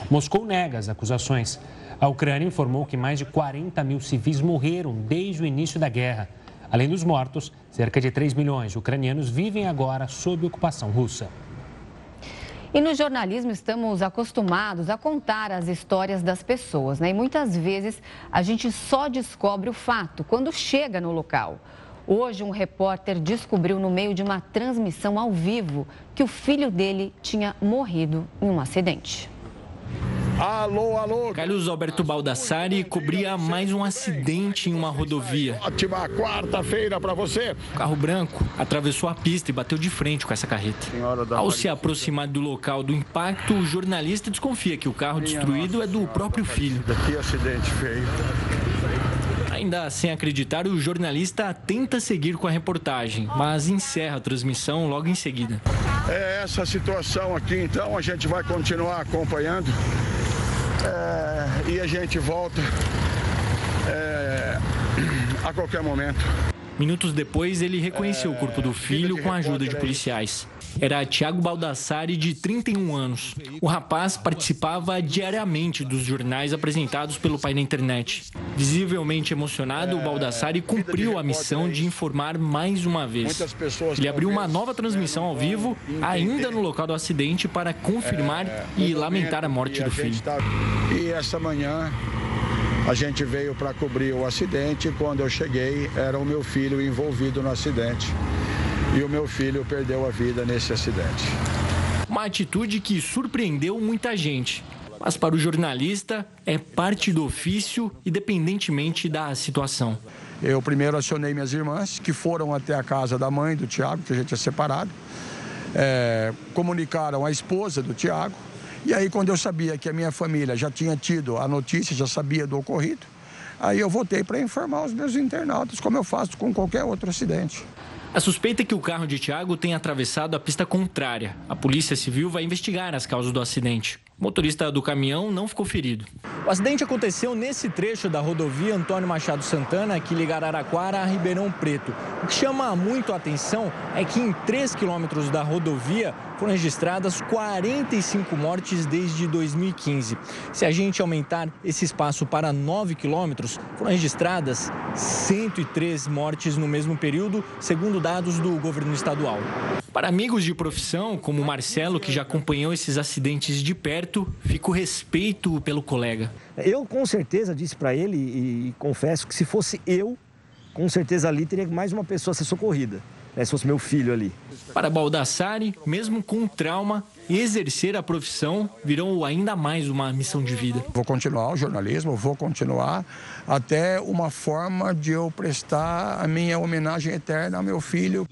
[SPEAKER 2] Moscou nega as acusações. A Ucrânia informou que mais de 40 mil civis morreram desde o início da guerra. Além dos mortos, cerca de 3 milhões de ucranianos vivem agora sob ocupação russa.
[SPEAKER 1] E no jornalismo estamos acostumados a contar as histórias das pessoas, né? E muitas vezes a gente só descobre o fato quando chega no local. Hoje, um repórter descobriu no meio de uma transmissão ao vivo que o filho dele tinha morrido em um acidente.
[SPEAKER 15] Alô, alô.
[SPEAKER 16] Carlos Alberto Baldassari cobria mais um acidente em uma rodovia.
[SPEAKER 15] Ótima quarta-feira para você.
[SPEAKER 16] O carro branco atravessou a pista e bateu de frente com essa carreta. Ao se aproximar do local do impacto, o jornalista desconfia que o carro destruído é do próprio filho.
[SPEAKER 15] Que acidente feio.
[SPEAKER 16] Ainda sem acreditar, o jornalista tenta seguir com a reportagem, mas encerra a transmissão logo em seguida.
[SPEAKER 15] É essa situação aqui, então, a gente vai continuar acompanhando é, e a gente volta é, a qualquer momento.
[SPEAKER 16] Minutos depois, ele reconheceu o corpo do filho com a ajuda de policiais. Era Tiago Baldassari, de 31 anos. O rapaz participava diariamente dos jornais apresentados pelo pai na internet. Visivelmente emocionado, o Baldassari cumpriu a missão de informar mais uma vez. Ele abriu uma nova transmissão ao vivo, ainda no local do acidente, para confirmar e lamentar a morte do filho.
[SPEAKER 15] E essa manhã a gente veio para cobrir o acidente. Quando eu cheguei, era o meu filho envolvido no acidente e o meu filho perdeu a vida nesse acidente.
[SPEAKER 16] Uma atitude que surpreendeu muita gente. Mas para o jornalista é parte do ofício, independentemente da situação.
[SPEAKER 15] Eu primeiro acionei minhas irmãs, que foram até a casa da mãe do Tiago, que a gente é separado. É, comunicaram a esposa do Tiago. E aí, quando eu sabia que a minha família já tinha tido a notícia, já sabia do ocorrido, aí eu voltei para informar os meus internautas, como eu faço com qualquer outro acidente.
[SPEAKER 16] A suspeita é que o carro de Tiago tenha atravessado a pista contrária. A Polícia Civil vai investigar as causas do acidente. O motorista do caminhão não ficou ferido. O acidente aconteceu nesse trecho da rodovia Antônio Machado Santana, que liga Araraquara a Ribeirão Preto. O que chama muito a atenção é que em 3 quilômetros da rodovia foram registradas 45 mortes desde 2015. Se a gente aumentar esse espaço para 9 quilômetros, foram registradas 103 mortes no mesmo período, segundo dados do governo estadual. Para amigos de profissão, como o Marcelo, que já acompanhou esses acidentes de perto, fica o respeito pelo colega.
[SPEAKER 17] Eu com certeza disse para ele e confesso que se fosse eu, com certeza ali teria mais uma pessoa a ser socorrida né, se fosse meu filho ali.
[SPEAKER 16] Para Baldassari, mesmo com trauma, exercer a profissão virou ainda mais uma missão de vida.
[SPEAKER 15] Vou continuar o jornalismo, vou continuar até uma forma de eu prestar a minha homenagem eterna ao meu filho.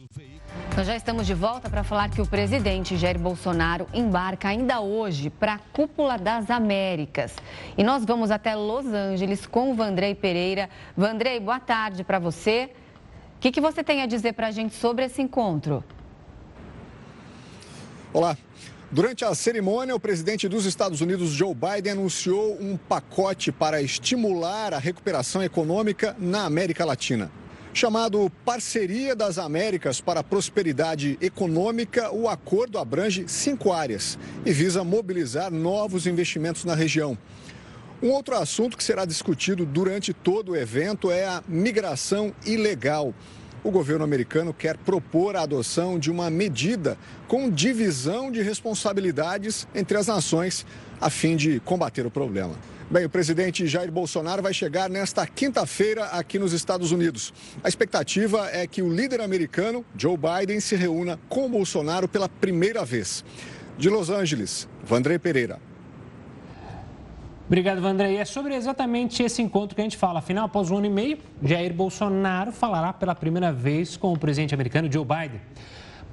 [SPEAKER 1] Nós já estamos de volta para falar que o presidente Jair Bolsonaro embarca ainda hoje para a Cúpula das Américas. E nós vamos até Los Angeles com o Vandrei Pereira. Vandrei, boa tarde para você. O que, que você tem a dizer para a gente sobre esse encontro?
[SPEAKER 18] Olá. Durante a cerimônia, o presidente dos Estados Unidos, Joe Biden, anunciou um pacote para estimular a recuperação econômica na América Latina. Chamado Parceria das Américas para a Prosperidade Econômica, o acordo abrange cinco áreas e visa mobilizar novos investimentos na região. Um outro assunto que será discutido durante todo o evento é a migração ilegal. O governo americano quer propor a adoção de uma medida com divisão de responsabilidades entre as nações a fim de combater o problema. Bem, o presidente Jair Bolsonaro vai chegar nesta quinta-feira aqui nos Estados Unidos. A expectativa é que o líder americano, Joe Biden, se reúna com Bolsonaro pela primeira vez. De Los Angeles, Vandrei Pereira.
[SPEAKER 2] Obrigado, Vandré. E é sobre exatamente esse encontro que a gente fala. Afinal, após um ano e meio, Jair Bolsonaro falará pela primeira vez com o presidente americano Joe Biden.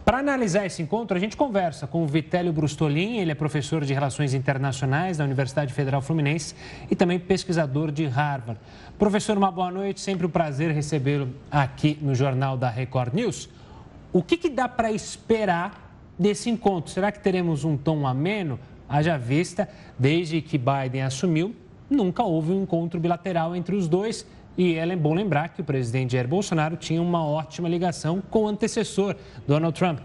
[SPEAKER 2] Para analisar esse encontro, a gente conversa com o Vitélio Brustolin, ele é professor de Relações Internacionais da Universidade Federal Fluminense e também pesquisador de Harvard. Professor, uma boa noite, sempre um prazer recebê-lo aqui no Jornal da Record News. O que, que dá para esperar desse encontro? Será que teremos um tom ameno? Haja vista, desde que Biden assumiu, nunca houve um encontro bilateral entre os dois. E é bom lembrar que o presidente Jair Bolsonaro tinha uma ótima ligação com o antecessor, Donald Trump.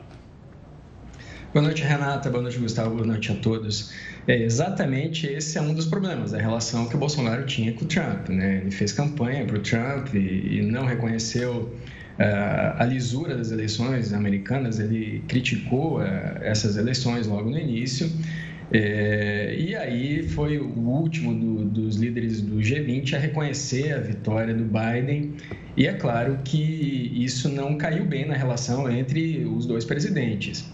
[SPEAKER 19] Boa noite, Renata. Boa noite, Gustavo. Boa noite a todos. É, exatamente esse é um dos problemas, a relação que o Bolsonaro tinha com o Trump. Né? Ele fez campanha para o Trump e, e, não reconheceu uh, a lisura das eleições americanas, ele criticou uh, essas eleições logo no início É, e aí foi o último do, dos líderes do G20 a reconhecer a vitória do Biden. E é claro que isso não caiu bem na relação entre os dois presidentes.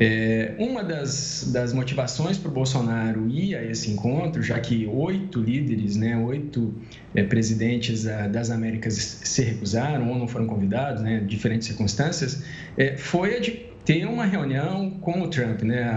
[SPEAKER 19] É, uma das, das motivações para o Bolsonaro ir a esse encontro, já que oito líderes, né, oito é, presidentes a, das Américas se recusaram ou não foram convidados, né, diferentes circunstâncias, é, foi a de ter uma reunião com o Trump. Né?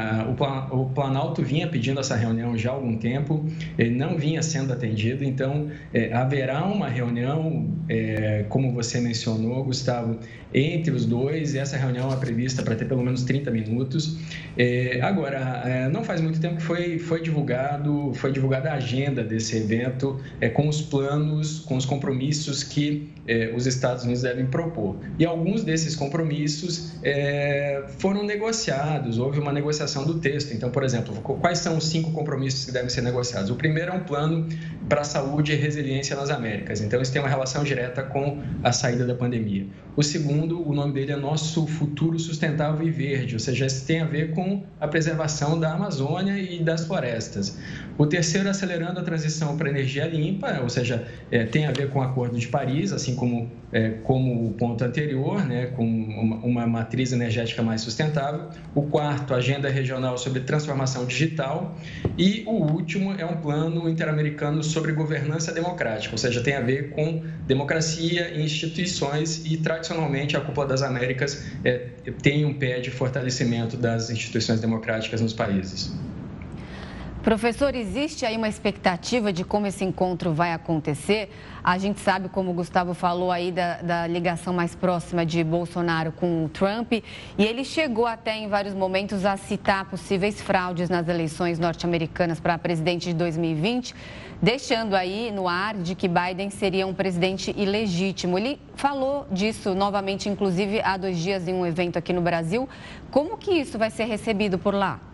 [SPEAKER 19] O Planalto vinha pedindo essa reunião já há algum tempo, ele não vinha sendo atendido, então é, haverá uma reunião, é, como você mencionou, Gustavo, entre os dois, e essa reunião é prevista para ter pelo menos 30 minutos. É, agora, é, não faz muito tempo que foi, foi, divulgado, foi divulgada a agenda desse evento, é, com os planos, com os compromissos que é, os Estados Unidos devem propor. E alguns desses compromissos é, foram negociados, houve uma negociação do texto. Então, por exemplo, quais são os cinco compromissos que devem ser negociados? O primeiro é um plano para a saúde e resiliência nas Américas. Então, isso tem uma relação direta com a saída da pandemia. O segundo, o nome dele é Nosso Futuro Sustentável e Verde, ou seja, isso tem a ver com a preservação da Amazônia e das florestas. O terceiro, acelerando a transição para energia limpa, ou seja, é, tem a ver com o Acordo de Paris, assim como, é, como o ponto anterior, né, com uma, uma matriz energética mais sustentável. O quarto, Agenda Regional sobre Transformação Digital. E o último é um plano interamericano sobre governança democrática, ou seja, tem a ver com democracia, instituições e, tradicionalmente, a Cúpula das Américas é, tem um pé de fortalecimento das instituições democráticas nos países.
[SPEAKER 1] Professor, existe aí uma expectativa de como esse encontro vai acontecer? A gente sabe, como o Gustavo falou aí, da, da, ligação mais próxima de Bolsonaro com o Trump, e ele chegou até em vários momentos a citar possíveis fraudes nas eleições norte-americanas para presidente de 2020, deixando aí no ar de que Biden seria um presidente ilegítimo. Ele falou disso novamente, inclusive há dois dias em um evento aqui no Brasil. Como que isso vai ser recebido por lá?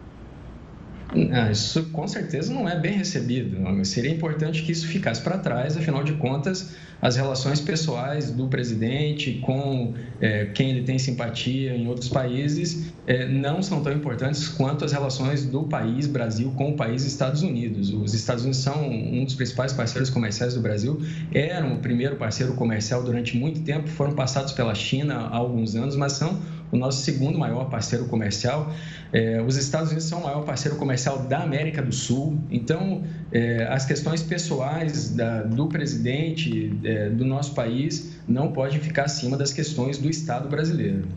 [SPEAKER 19] Ah, isso com certeza não é bem recebido. Seria importante que isso ficasse para trás, afinal de contas, as relações pessoais do presidente com é, quem ele tem simpatia em outros países é, não são tão importantes quanto as relações do país Brasil com o país Estados Unidos. Os Estados Unidos são um dos principais parceiros comerciais do Brasil, eram o primeiro parceiro comercial durante muito tempo, foram passados pela China há alguns anos, mas são o nosso segundo maior parceiro comercial. É, os Estados Unidos são o maior parceiro comercial da América do Sul. Então, é, as questões pessoais da, do presidente é, do nosso país não podem ficar acima das questões do Estado brasileiro.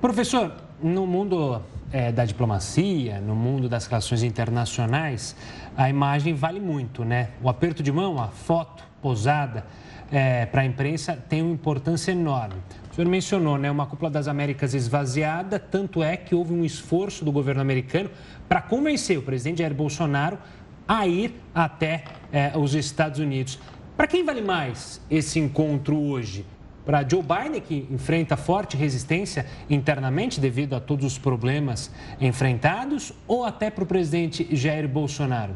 [SPEAKER 2] Professor, no mundo é, da diplomacia, no mundo das relações internacionais, a imagem vale muito, né? O aperto de mão, a foto posada é, para a imprensa tem uma importância enorme. O senhor mencionou né, uma cúpula das Américas esvaziada, tanto é que houve um esforço do governo americano para convencer o presidente Jair Bolsonaro a ir até é, os Estados Unidos. Para quem vale mais esse encontro hoje? Para Joe Biden, que enfrenta forte resistência internamente devido a todos os problemas enfrentados, ou até para o presidente Jair Bolsonaro?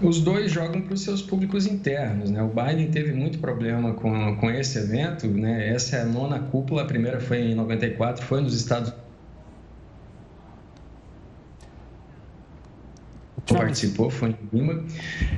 [SPEAKER 19] Os dois jogam para os seus públicos internos. Né? O Biden teve muito problema com, com esse evento. Né? Essa é a nona cúpula, a primeira foi em 94, foi nos Estados participou, foi em Lima.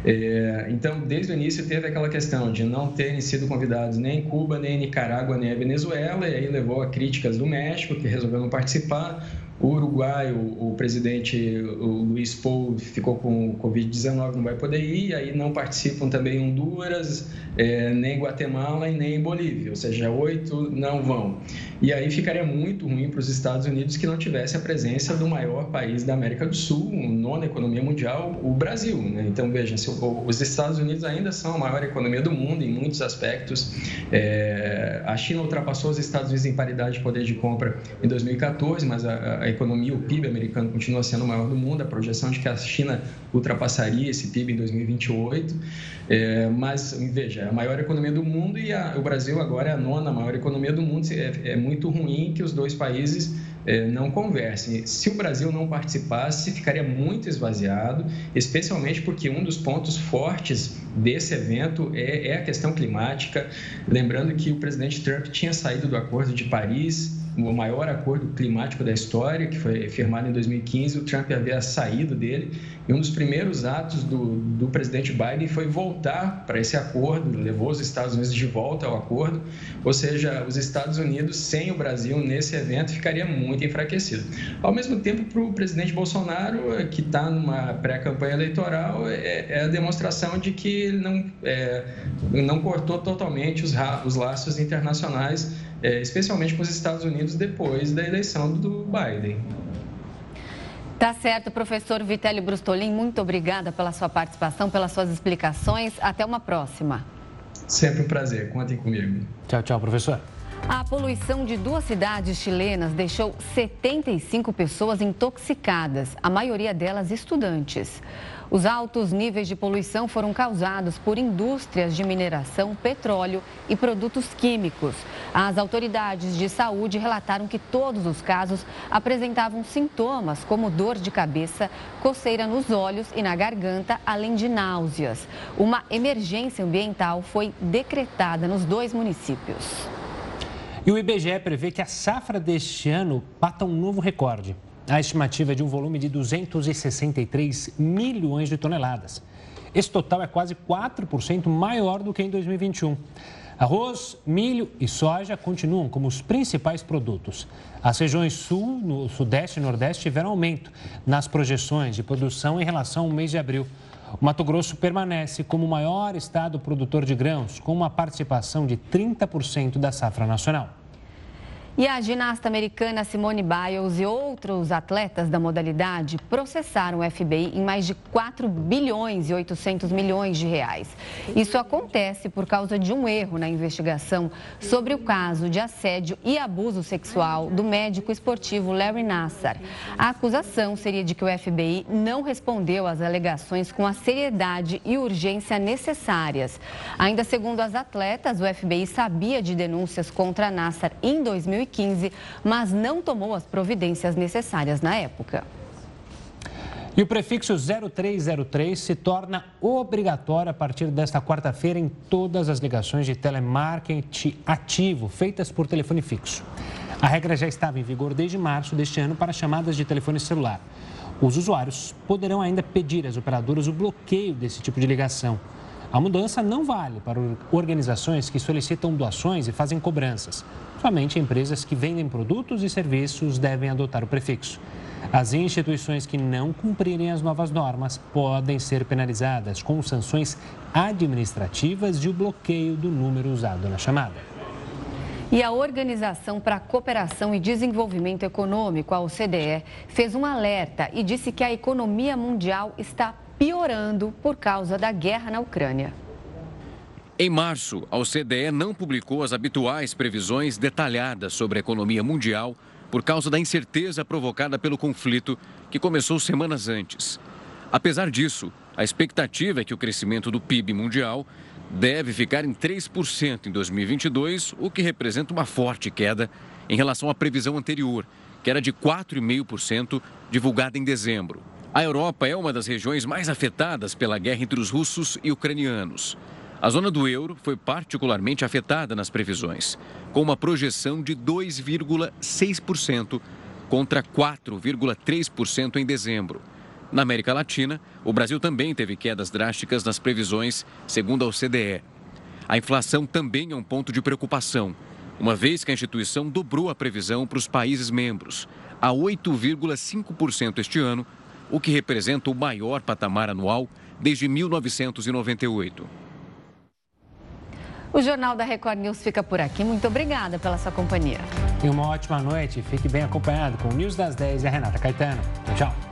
[SPEAKER 19] É, então, desde o início teve aquela questão de não terem sido convidados nem Cuba, nem Nicarágua, nem a Venezuela, e aí levou a críticas do México, que resolveu não participar. O Uruguai, o, o presidente o Luiz Pou ficou com Covid-19, não vai poder ir, aí não participam também Honduras, é, nem Guatemala e nem Bolívia, ou seja, oito não vão. E aí ficaria muito ruim para os Estados Unidos que não tivesse a presença do maior país da América do Sul, nona economia mundial, o Brasil. Né? Então, veja, os Estados Unidos ainda são a maior economia do mundo em muitos aspectos. É, a China ultrapassou os Estados Unidos em paridade de poder de compra em 2014, mas a, a economia, o PIB americano continua sendo o maior do mundo. A projeção de que a China ultrapassaria esse PIB em 2028. É, mas, veja, é a maior economia do mundo e a, o Brasil agora é a nona maior economia do mundo. É, é muito ruim que os dois países é, não conversem. Se o Brasil não participasse, ficaria muito esvaziado, especialmente porque um dos pontos fortes desse evento é, é a questão climática. Lembrando que o presidente Trump tinha saído do Acordo de Paris o maior acordo climático da história, que foi firmado em 2015. O Trump havia saído dele e um dos primeiros atos do, do presidente Biden foi voltar para esse acordo, levou os Estados Unidos de volta ao acordo, ou seja, os Estados Unidos sem o Brasil nesse evento ficaria muito enfraquecido. Ao mesmo tempo, para o presidente Bolsonaro, que está numa pré-campanha eleitoral, é, é, a demonstração de que ele não, é, não cortou totalmente os, os laços internacionais é, especialmente com os Estados Unidos depois da eleição do Biden.
[SPEAKER 1] Tá certo, professor Vitélio Brustolin, muito obrigada pela sua participação, pelas suas explicações. Até uma próxima.
[SPEAKER 19] Sempre um prazer, contem comigo.
[SPEAKER 2] Tchau, tchau, professor.
[SPEAKER 1] A poluição de duas cidades chilenas deixou 75 pessoas intoxicadas, a maioria delas estudantes. Os altos níveis de poluição foram causados por indústrias de mineração, petróleo e produtos químicos. As autoridades de saúde relataram que todos os casos apresentavam sintomas como dor de cabeça, coceira nos olhos e na garganta, além de náuseas. Uma emergência ambiental foi decretada nos dois municípios.
[SPEAKER 2] E o IBGE prevê que a safra deste ano bata um novo recorde. A estimativa é de um volume de 263 milhões de toneladas. Esse total é quase 4% maior do que em 2021. Arroz, milho e soja continuam como os principais produtos. As regiões sul, no sudeste e nordeste tiveram aumento nas projeções de produção em relação ao mês de abril. O Mato Grosso permanece como o maior estado produtor de grãos, com uma participação de 30% da safra nacional.
[SPEAKER 1] E a ginasta americana Simone Biles e outros atletas da modalidade processaram o FBI em mais de 4 bilhões e 800 milhões de reais. Isso acontece por causa de um erro na investigação sobre o caso de assédio e abuso sexual do médico esportivo Larry Nassar. A acusação seria de que o FBI não respondeu às alegações com a seriedade e urgência necessárias. Ainda segundo as atletas, o FBI sabia de denúncias contra Nassar em 2015 2015, mas não tomou as providências necessárias na época.
[SPEAKER 2] E o prefixo 0303 se torna obrigatório a partir desta quarta-feira em todas as ligações de telemarketing ativo feitas por telefone fixo. A regra já estava em vigor desde março deste ano para chamadas de telefone celular. Os usuários poderão ainda pedir às operadoras o bloqueio desse tipo de ligação. A mudança não vale para organizações que solicitam doações e fazem cobranças. Somente empresas que vendem produtos e serviços devem adotar o prefixo. As instituições que não cumprirem as novas normas podem ser penalizadas com sanções administrativas e o bloqueio do número usado na chamada.
[SPEAKER 1] E a Organização para a Cooperação e Desenvolvimento Econômico, a OCDE, fez um alerta e disse que a economia mundial está piorando por causa da guerra na Ucrânia.
[SPEAKER 20] Em março, a OCDE não publicou as habituais previsões detalhadas sobre a economia mundial por causa da incerteza provocada pelo conflito que começou semanas antes. Apesar disso, a expectativa é que o crescimento do PIB mundial deve ficar em 3% em 2022, o que representa uma forte queda em relação à previsão anterior, que era de 4,5% divulgada em dezembro. A Europa é uma das regiões mais afetadas pela guerra entre os russos e ucranianos. A zona do euro foi particularmente afetada nas previsões, com uma projeção de 2,6% contra 4,3% em dezembro. Na América Latina, o Brasil também teve quedas drásticas nas previsões, segundo a OCDE. A inflação também é um ponto de preocupação, uma vez que a instituição dobrou a previsão para os países membros, a 8,5% este ano, o que representa o maior patamar anual desde 1998.
[SPEAKER 1] O Jornal da Record News fica por aqui. Muito obrigada pela sua companhia.
[SPEAKER 2] E uma ótima noite. Fique bem acompanhado com o News das 10 e a Renata Caetano. Tchau.